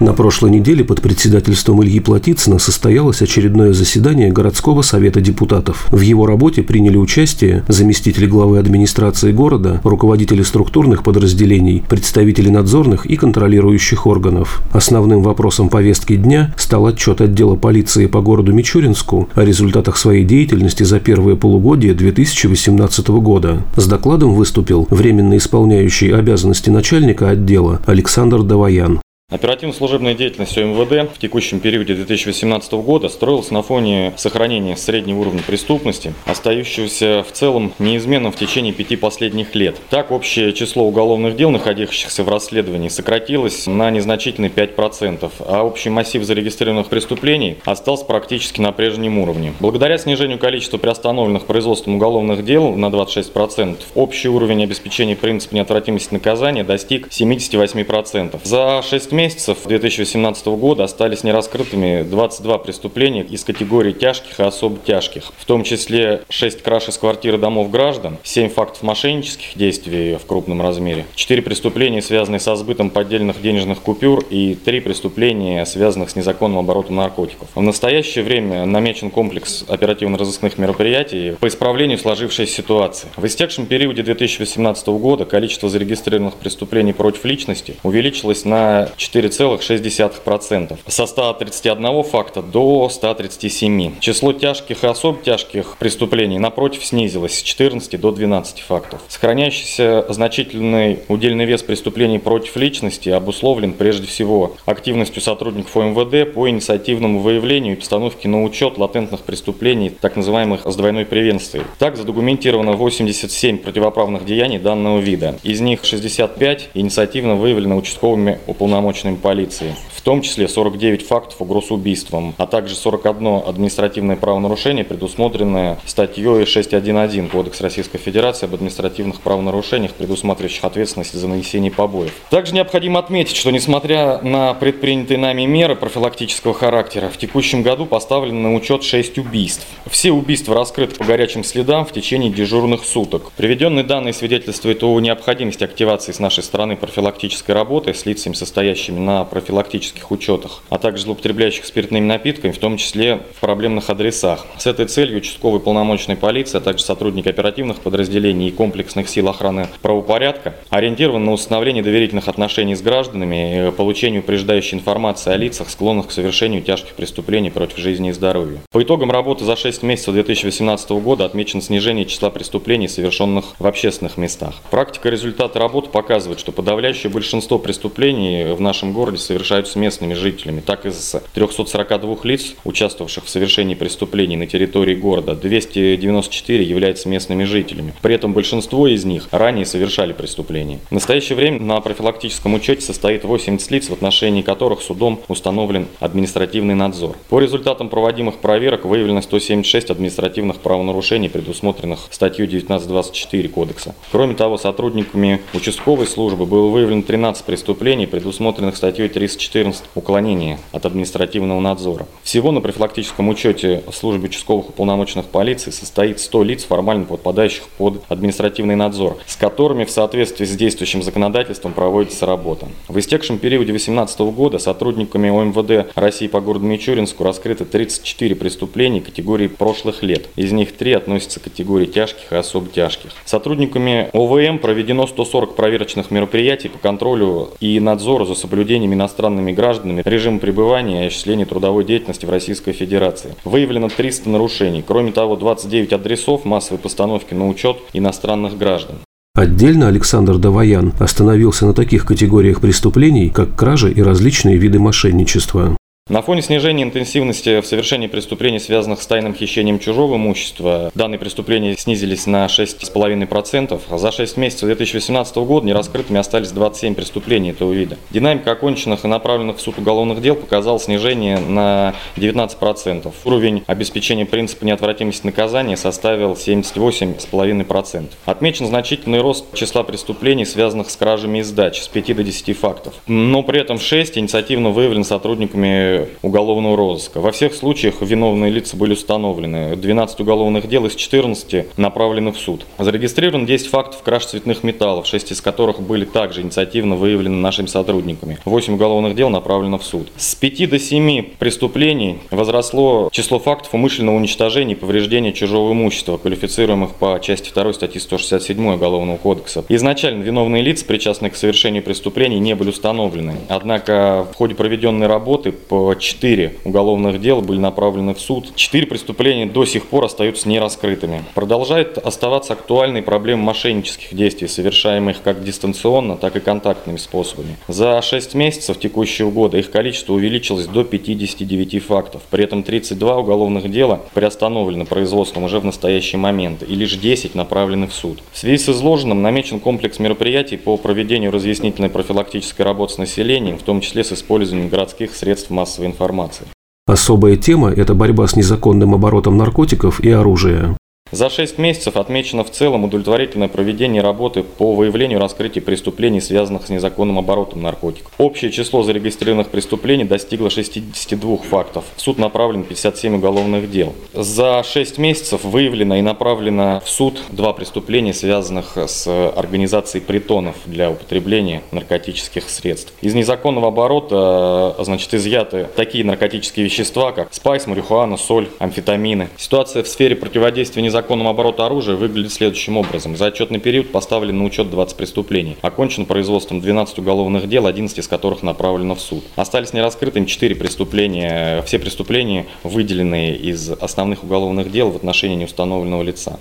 На прошлой неделе под председательством Ильи Платицына состоялось очередное заседание городского совета депутатов. В его работе приняли участие заместители главы администрации города, руководители структурных подразделений, представители надзорных и контролирующих органов. Основным вопросом повестки дня стал отчет отдела полиции по городу Мичуринску о результатах своей деятельности за первое полугодие 2018 года. С докладом выступил временно исполняющий обязанности начальника отдела Александр Даваян. Оперативно-служебная деятельность МВД в текущем периоде 2018 года строилась на фоне сохранения среднего уровня преступности, остающегося в целом неизменным в течение пяти последних лет. Так, общее число уголовных дел, находящихся в расследовании, сократилось на незначительные 5%, а общий массив зарегистрированных преступлений остался практически на прежнем уровне. Благодаря снижению количества приостановленных производством уголовных дел на 26%, общий уровень обеспечения принципа неотвратимости наказания достиг 78%. За 6 месяцев месяцев 2018 года остались нераскрытыми 22 преступления из категории тяжких и особо тяжких, в том числе 6 краж из квартиры домов граждан, 7 фактов мошеннических действий в крупном размере, 4 преступления, связанные со сбытом поддельных денежных купюр и 3 преступления, связанных с незаконным оборотом наркотиков. В настоящее время намечен комплекс оперативно-розыскных мероприятий по исправлению сложившейся ситуации. В истекшем периоде 2018 года количество зарегистрированных преступлений против личности увеличилось на 4,6%. Со 131 факта до 137. Число тяжких и особо тяжких преступлений, напротив, снизилось с 14 до 12 фактов. Сохраняющийся значительный удельный вес преступлений против личности обусловлен прежде всего активностью сотрудников ОМВД по инициативному выявлению и постановке на учет латентных преступлений, так называемых с двойной превенцией. Так задокументировано 87 противоправных деяний данного вида. Из них 65 инициативно выявлено участковыми уполномоченными уполномоченными полиции, в том числе 49 фактов угроз убийством, а также 41 административное правонарушение, предусмотренное статьей 6.1.1 Кодекс Российской Федерации об административных правонарушениях, предусматривающих ответственность за нанесение побоев. Также необходимо отметить, что несмотря на предпринятые нами меры профилактического характера, в текущем году поставлено на учет 6 убийств. Все убийства раскрыты по горячим следам в течение дежурных суток. Приведенные данные свидетельствуют о необходимости активации с нашей стороны профилактической работы с лицами, состоящими состоящими на профилактических учетах, а также злоупотребляющих спиртными напитками, в том числе в проблемных адресах. С этой целью участковый полномочный полиции, а также сотрудники оперативных подразделений и комплексных сил охраны правопорядка ориентирован на установление доверительных отношений с гражданами и получение упреждающей информации о лицах, склонных к совершению тяжких преступлений против жизни и здоровья. По итогам работы за 6 месяцев 2018 года отмечено снижение числа преступлений, совершенных в общественных местах. Практика результаты работы показывает, что подавляющее большинство преступлений в нашем городе совершаются местными жителями. Так из 342 лиц, участвовавших в совершении преступлений на территории города, 294 являются местными жителями. При этом большинство из них ранее совершали преступления. В настоящее время на профилактическом учете состоит 80 лиц, в отношении которых судом установлен административный надзор. По результатам проводимых проверок выявлено 176 административных правонарушений, предусмотренных статьей 1924 Кодекса. Кроме того, сотрудниками участковой службы было выявлено 13 преступлений, предусмотренных предусмотренных статьей 314 уклонение от административного надзора. Всего на профилактическом учете службы участковых уполномоченных полиции состоит 100 лиц, формально подпадающих под административный надзор, с которыми в соответствии с действующим законодательством проводится работа. В истекшем периоде 2018 года сотрудниками ОМВД России по городу Мичуринску раскрыто 34 преступления категории прошлых лет. Из них 3 относятся к категории тяжких и особо тяжких. Сотрудниками ОВМ проведено 140 проверочных мероприятий по контролю и надзору за соблюдением соблюдением иностранными гражданами режима пребывания и осуществления трудовой деятельности в Российской Федерации. Выявлено 300 нарушений. Кроме того, 29 адресов массовой постановки на учет иностранных граждан. Отдельно Александр Даваян остановился на таких категориях преступлений, как кражи и различные виды мошенничества. На фоне снижения интенсивности в совершении преступлений, связанных с тайным хищением чужого имущества, данные преступления снизились на 6,5%, а за 6 месяцев 2018 года нераскрытыми остались 27 преступлений этого вида. Динамика оконченных и направленных в суд уголовных дел показала снижение на 19%. Уровень обеспечения принципа неотвратимости наказания составил 78,5%. Отмечен значительный рост числа преступлений, связанных с кражами и сдачей, с 5 до 10 фактов. Но при этом 6 инициативно выявлен сотрудниками службе уголовного розыска. Во всех случаях виновные лица были установлены. 12 уголовных дел из 14 направлены в суд. Зарегистрирован 10 фактов краж цветных металлов, 6 из которых были также инициативно выявлены нашими сотрудниками. 8 уголовных дел направлено в суд. С 5 до 7 преступлений возросло число фактов умышленного уничтожения и повреждения чужого имущества, квалифицируемых по части 2 статьи 167 Уголовного кодекса. Изначально виновные лица, причастные к совершению преступлений, не были установлены. Однако в ходе проведенной работы по 4 уголовных дела были направлены в суд. 4 преступления до сих пор остаются нераскрытыми. Продолжает оставаться актуальной проблема мошеннических действий, совершаемых как дистанционно, так и контактными способами. За 6 месяцев текущего года их количество увеличилось до 59 фактов. При этом 32 уголовных дела приостановлены производством уже в настоящий момент и лишь 10 направлены в суд. В связи с изложенным намечен комплекс мероприятий по проведению разъяснительной профилактической работы с населением, в том числе с использованием городских средств массовой информации. Особая тема – это борьба с незаконным оборотом наркотиков и оружия. За 6 месяцев отмечено в целом удовлетворительное проведение работы по выявлению и раскрытию преступлений, связанных с незаконным оборотом наркотиков. Общее число зарегистрированных преступлений достигло 62 фактов. В суд направлен 57 уголовных дел. За 6 месяцев выявлено и направлено в суд два преступления, связанных с организацией притонов для употребления наркотических средств. Из незаконного оборота значит, изъяты такие наркотические вещества, как спайс, марихуана, соль, амфетамины. Ситуация в сфере противодействия незаконному законном оборота оружия выглядит следующим образом. За отчетный период поставлен на учет 20 преступлений. Окончен производством 12 уголовных дел, 11 из которых направлено в суд. Остались нераскрытыми 4 преступления. Все преступления выделены из основных уголовных дел в отношении неустановленного лица.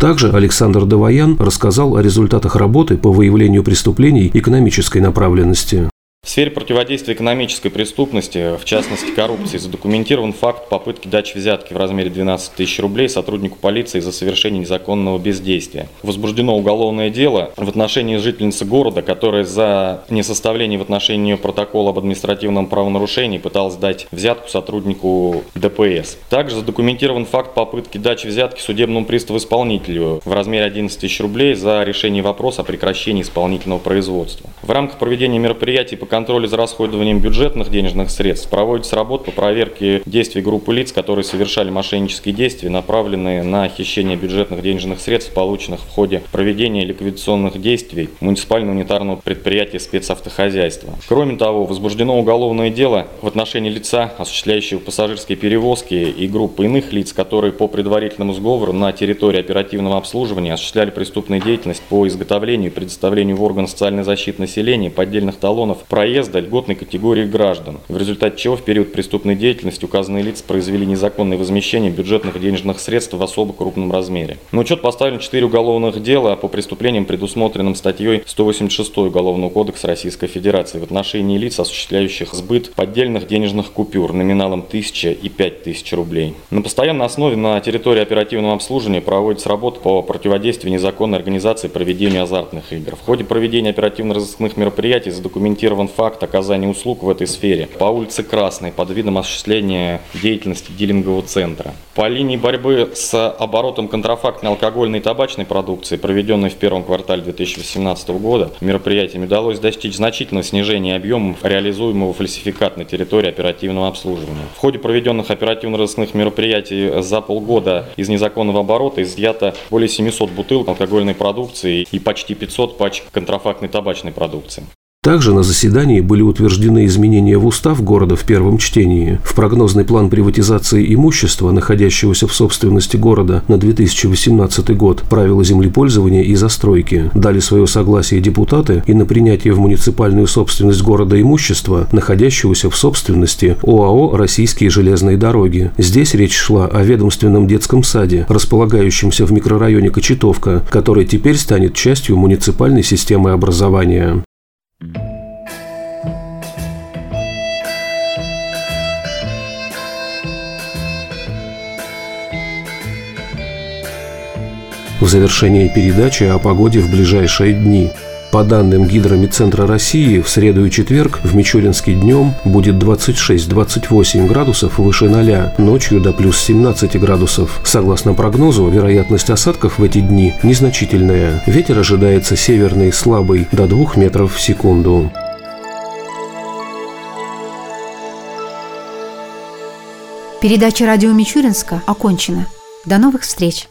Также Александр Давоян рассказал о результатах работы по выявлению преступлений экономической направленности. В сфере противодействия экономической преступности, в частности коррупции, задокументирован факт попытки дачи взятки в размере 12 тысяч рублей сотруднику полиции за совершение незаконного бездействия. Возбуждено уголовное дело в отношении жительницы города, которая за несоставление в отношении нее протокола об административном правонарушении пыталась дать взятку сотруднику ДПС. Также задокументирован факт попытки дачи взятки судебному приставу-исполнителю в размере 11 тысяч рублей за решение вопроса о прекращении исполнительного производства. В рамках проведения мероприятий по контроле за расходованием бюджетных денежных средств проводится работа по проверке действий группы лиц, которые совершали мошеннические действия, направленные на хищение бюджетных денежных средств, полученных в ходе проведения ликвидационных действий муниципального унитарного предприятия спецавтохозяйства. Кроме того, возбуждено уголовное дело в отношении лица, осуществляющего пассажирские перевозки и группы иных лиц, которые по предварительному сговору на территории оперативного обслуживания осуществляли преступную деятельность по изготовлению и предоставлению в орган социальной защиты населения поддельных талонов проезда льготной категории граждан, в результате чего в период преступной деятельности указанные лица произвели незаконное возмещение бюджетных денежных средств в особо крупном размере. На учет поставлено 4 уголовных дела по преступлениям, предусмотренным статьей 186 Уголовного кодекса Российской Федерации в отношении лиц, осуществляющих сбыт поддельных денежных купюр номиналом 1000 и 5000 рублей. На постоянной основе на территории оперативного обслуживания проводится работа по противодействию незаконной организации проведения азартных игр. В ходе проведения оперативно-розыскных мероприятий задокументирован факт оказания услуг в этой сфере по улице Красной под видом осуществления деятельности дилингового центра. По линии борьбы с оборотом контрафактной алкогольной и табачной продукции, проведенной в первом квартале 2018 года, мероприятиями удалось достичь значительного снижения объемов реализуемого фальсификата на территории оперативного обслуживания. В ходе проведенных оперативно-розыскных мероприятий за полгода из незаконного оборота изъято более 700 бутылок алкогольной продукции и почти 500 пачек контрафактной табачной продукции. Также на заседании были утверждены изменения в устав города в первом чтении. В прогнозный план приватизации имущества, находящегося в собственности города на 2018 год, правила землепользования и застройки дали свое согласие депутаты и на принятие в муниципальную собственность города имущества, находящегося в собственности ОАО «Российские железные дороги». Здесь речь шла о ведомственном детском саде, располагающемся в микрорайоне Кочетовка, который теперь станет частью муниципальной системы образования. В завершении передачи о погоде в ближайшие дни. По данным Гидромедцентра России, в среду и четверг в Мичуринске днем будет 26-28 градусов выше 0, ночью до плюс 17 градусов. Согласно прогнозу, вероятность осадков в эти дни незначительная. Ветер ожидается северный слабый до 2 метров в секунду. Передача радио Мичуринска окончена. До новых встреч!